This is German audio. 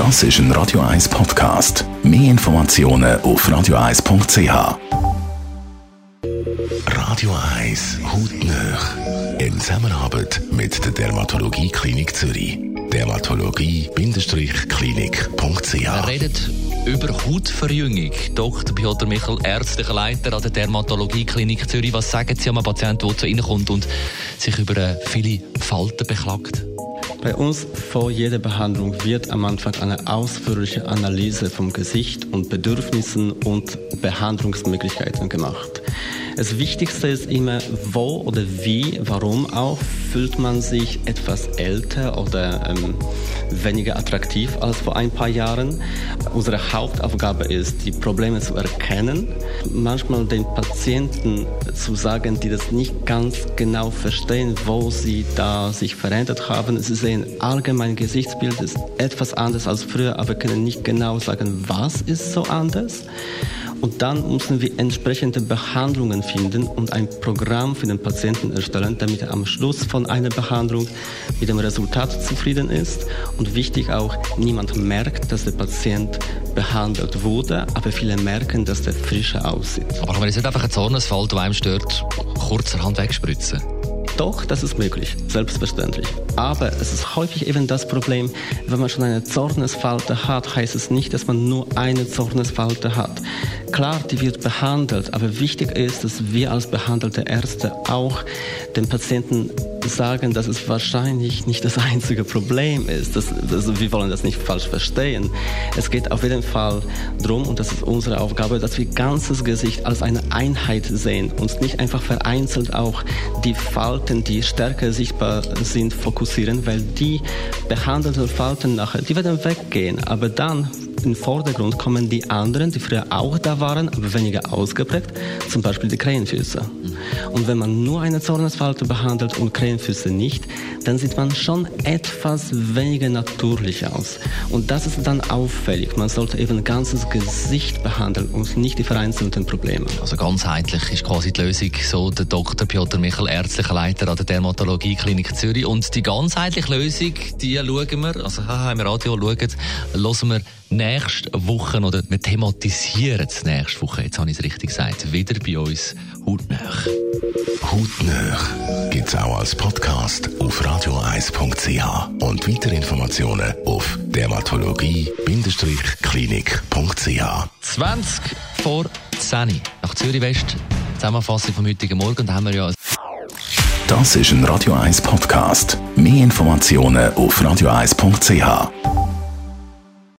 Das ist ein Radio 1 Podcast. Mehr Informationen auf radio1.ch. Radio 1 Hautnöch. In Zusammenarbeit mit der Dermatologie Klinik Zürich. Dermatologie-klinik.ch. Wir reden über Hautverjüngung. Dr. Piotr Michel, ärztlicher Leiter an der Dermatologie Klinik Zürich. Was sagen Sie einem Patienten, der zu Ihnen kommt und sich über viele Falten beklagt? Bei uns vor jeder Behandlung wird am Anfang eine ausführliche Analyse vom Gesicht und Bedürfnissen und Behandlungsmöglichkeiten gemacht. Das Wichtigste ist immer, wo oder wie, warum auch, fühlt man sich etwas älter oder ähm, weniger attraktiv als vor ein paar Jahren. Unsere Hauptaufgabe ist, die Probleme zu erkennen, manchmal den Patienten zu sagen, die das nicht ganz genau verstehen, wo sie da sich verändert haben. Sie sehen allgemein Gesichtsbild ist etwas anders als früher, aber können nicht genau sagen, was ist so anders. Und dann müssen wir entsprechende Behandlungen finden und ein Programm für den Patienten erstellen, damit er am Schluss von einer Behandlung mit dem Resultat zufrieden ist. Und wichtig auch, niemand merkt, dass der Patient behandelt wurde, aber viele merken, dass der frischer aussieht. Aber man jetzt nicht einfach ein Zornesfall, der einem stört, kurzerhand wegspritzen? Doch, das ist möglich, selbstverständlich. Aber es ist häufig eben das Problem, wenn man schon eine Zornesfalte hat, heißt es nicht, dass man nur eine Zornesfalte hat. Klar, die wird behandelt, aber wichtig ist, dass wir als behandelte Ärzte auch den Patienten sagen, dass es wahrscheinlich nicht das einzige Problem ist. Das, also wir wollen das nicht falsch verstehen. Es geht auf jeden Fall darum, und das ist unsere Aufgabe, dass wir ganzes Gesicht als eine Einheit sehen und nicht einfach vereinzelt auch die Falten, die stärker sichtbar sind, fokussieren, weil die behandelten Falten nachher, die werden weggehen. Aber dann in den Vordergrund kommen die anderen, die früher auch da waren, aber weniger ausgeprägt, zum Beispiel die Krähenfüße. Und wenn man nur eine Zornesfalte behandelt und Krähenfüße nicht, dann sieht man schon etwas weniger natürlich aus. Und das ist dann auffällig. Man sollte eben ein ganzes Gesicht behandeln und nicht die vereinzelten Probleme. Also ganzheitlich ist quasi die Lösung, so der Dr. Piotr Michel, ärztlicher Leiter an der Dermatologie Klinik Zürich. Und die ganzheitliche Lösung, die schauen wir, also haha, im Radio schauen, hören wir nächste Woche oder wir thematisieren es nächste Woche, jetzt habe ich es richtig gesagt, wieder bei uns hautnah. Hautnöch gibt es auch als Podcast auf radio1.ch und weitere Informationen auf dermatologie-klinik.ch. 20 vor 10 nach Zürich West. Zusammenfassung vom heutigen Morgen. Da haben wir ja Das ist ein Radio 1 Podcast. Mehr Informationen auf radio1.ch.